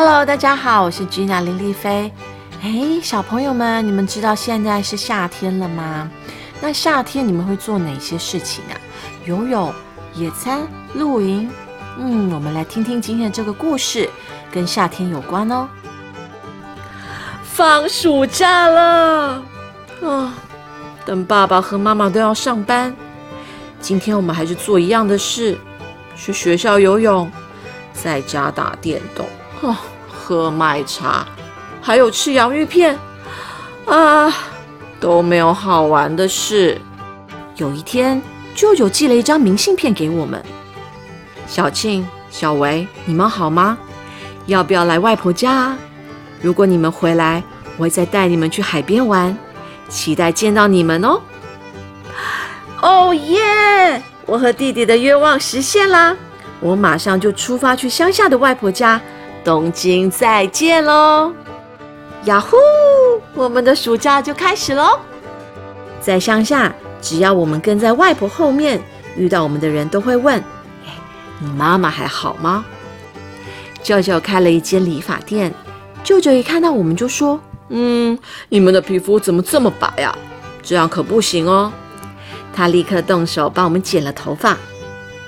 Hello，大家好，我是 Gina 林丽菲。哎，小朋友们，你们知道现在是夏天了吗？那夏天你们会做哪些事情啊？游泳、野餐、露营。嗯，我们来听听今天的这个故事，跟夏天有关哦。放暑假了，啊，等爸爸和妈妈都要上班，今天我们还是做一样的事，去学校游泳，在家打电动。哦，喝麦茶，还有吃洋芋片，啊，都没有好玩的事。有一天，舅舅寄了一张明信片给我们。小庆、小维，你们好吗？要不要来外婆家？如果你们回来，我会再带你们去海边玩，期待见到你们哦。哦耶！我和弟弟的愿望实现啦！我马上就出发去乡下的外婆家。东京再见喽！呀呼，我们的暑假就开始喽！在乡下，只要我们跟在外婆后面，遇到我们的人都会问：“你妈妈还好吗？”舅舅开了一间理发店，舅舅一看到我们就说：“嗯，你们的皮肤怎么这么白呀？这样可不行哦！”他立刻动手帮我们剪了头发。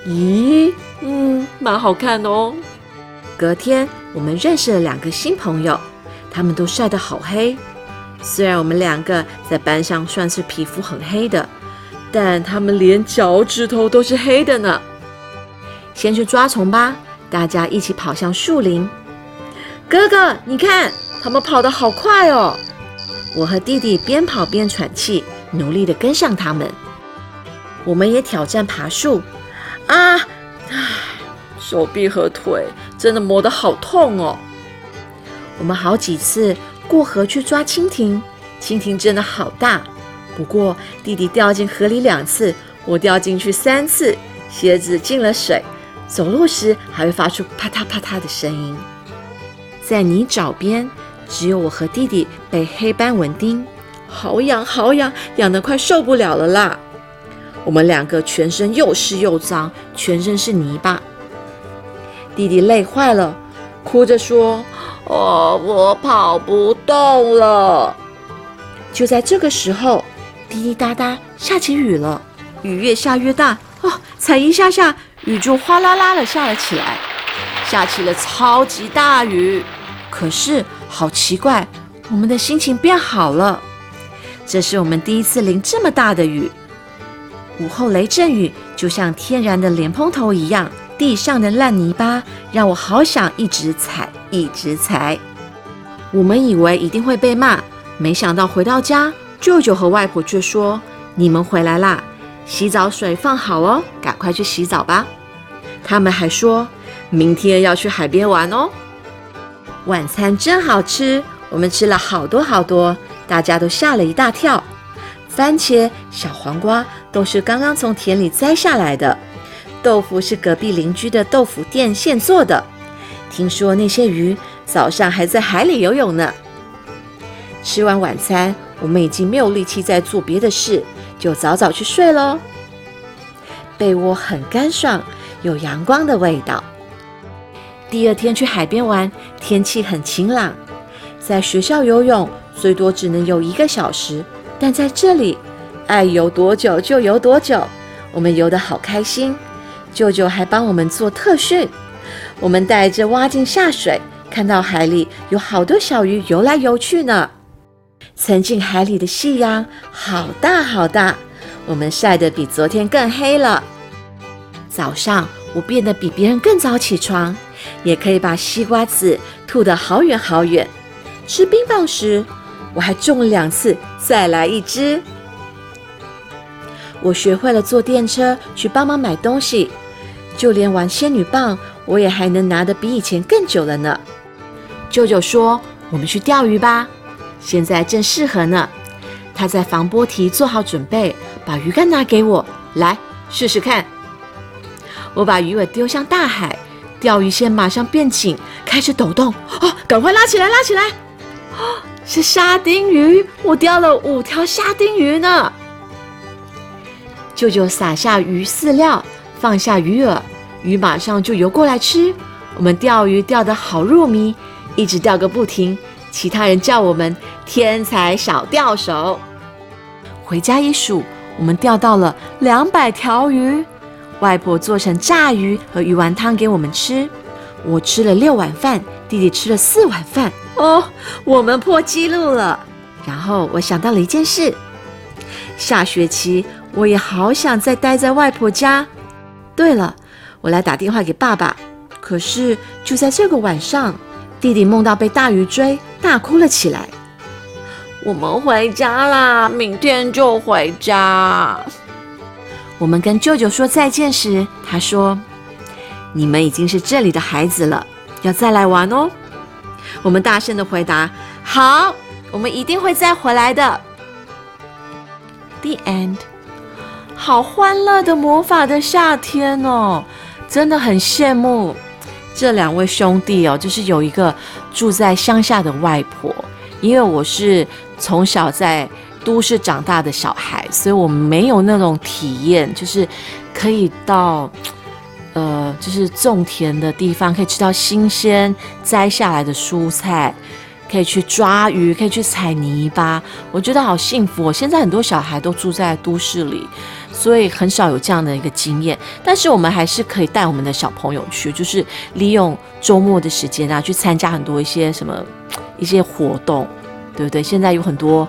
咦，嗯，蛮好看的哦。隔天。我们认识了两个新朋友，他们都晒得好黑。虽然我们两个在班上算是皮肤很黑的，但他们连脚趾头都是黑的呢。先去抓虫吧！大家一起跑向树林。哥哥，你看，他们跑得好快哦！我和弟弟边跑边喘气，努力地跟上他们。我们也挑战爬树。啊，手臂和腿。真的磨得好痛哦！我们好几次过河去抓蜻蜓，蜻蜓真的好大。不过弟弟掉进河里两次，我掉进去三次，鞋子进了水，走路时还会发出啪嗒啪嗒的声音。在泥沼边，只有我和弟弟被黑斑蚊叮，好痒好痒，痒得快受不了了啦！我们两个全身又湿又脏，全身是泥巴。弟弟累坏了，哭着说：“哦，我跑不动了。”就在这个时候，滴滴答答下起雨了，雨越下越大哦，才一下下，雨就哗啦啦的下了起来，下起了超级大雨。可是好奇怪，我们的心情变好了。这是我们第一次淋这么大的雨。午后雷阵雨就像天然的莲蓬头一样。地上的烂泥巴让我好想一直踩，一直踩。我们以为一定会被骂，没想到回到家，舅舅和外婆却说：“你们回来啦，洗澡水放好哦，赶快去洗澡吧。”他们还说明天要去海边玩哦。晚餐真好吃，我们吃了好多好多，大家都吓了一大跳。番茄、小黄瓜都是刚刚从田里摘下来的。豆腐是隔壁邻居的豆腐店现做的。听说那些鱼早上还在海里游泳呢。吃完晚餐，我们已经没有力气再做别的事，就早早去睡喽。被窝很干爽，有阳光的味道。第二天去海边玩，天气很晴朗。在学校游泳最多只能游一个小时，但在这里，爱游多久就游多久。我们游得好开心。舅舅还帮我们做特训，我们带着蛙镜下水，看到海里有好多小鱼游来游去呢。沉进海里的夕阳好大好大，我们晒得比昨天更黑了。早上我变得比别人更早起床，也可以把西瓜籽吐得好远好远。吃冰棒时，我还中了两次，再来一只。我学会了坐电车去帮忙买东西。就连玩仙女棒，我也还能拿得比以前更久了呢。舅舅说：“我们去钓鱼吧，现在正适合呢。”他在防波堤做好准备，把鱼竿拿给我，来试试看。我把鱼饵丢向大海，钓鱼线马上变紧，开始抖动。哦，赶快拉起来，拉起来！哦，是沙丁鱼，我钓了五条沙丁鱼呢。舅舅撒下鱼饲料。放下鱼饵，鱼马上就游过来吃。我们钓鱼钓得好入迷，一直钓个不停。其他人叫我们天才小钓手。回家一数，我们钓到了两百条鱼。外婆做成炸鱼和鱼丸汤给我们吃。我吃了六碗饭，弟弟吃了四碗饭。哦，我们破纪录了。然后我想到了一件事：下学期我也好想再待在外婆家。对了，我来打电话给爸爸。可是就在这个晚上，弟弟梦到被大鱼追，大哭了起来。我们回家啦，明天就回家。我们跟舅舅说再见时，他说：“你们已经是这里的孩子了，要再来玩哦。”我们大声的回答：“好，我们一定会再回来的。” The end。好欢乐的魔法的夏天哦，真的很羡慕这两位兄弟哦，就是有一个住在乡下的外婆，因为我是从小在。都市长大的小孩，所以我没有那种体验，就是可以到呃，就是种田的地方，可以吃到新鲜摘下来的蔬菜，可以去抓鱼，可以去踩泥巴，我觉得好幸福。哦现在很多小孩都住在都市里，所以很少有这样的一个经验。但是我们还是可以带我们的小朋友去，就是利用周末的时间啊，去参加很多一些什么一些活动，对不对？现在有很多。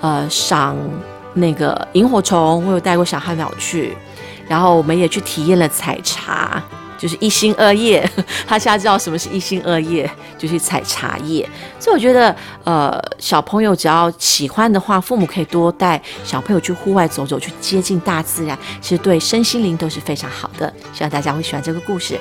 呃，赏那个萤火虫，我有带过小汉鸟去，然后我们也去体验了采茶，就是一心二业。他现在知道什么是一心二业，就是采茶叶。所以我觉得，呃，小朋友只要喜欢的话，父母可以多带小朋友去户外走走，去接近大自然，其实对身心灵都是非常好的。希望大家会喜欢这个故事。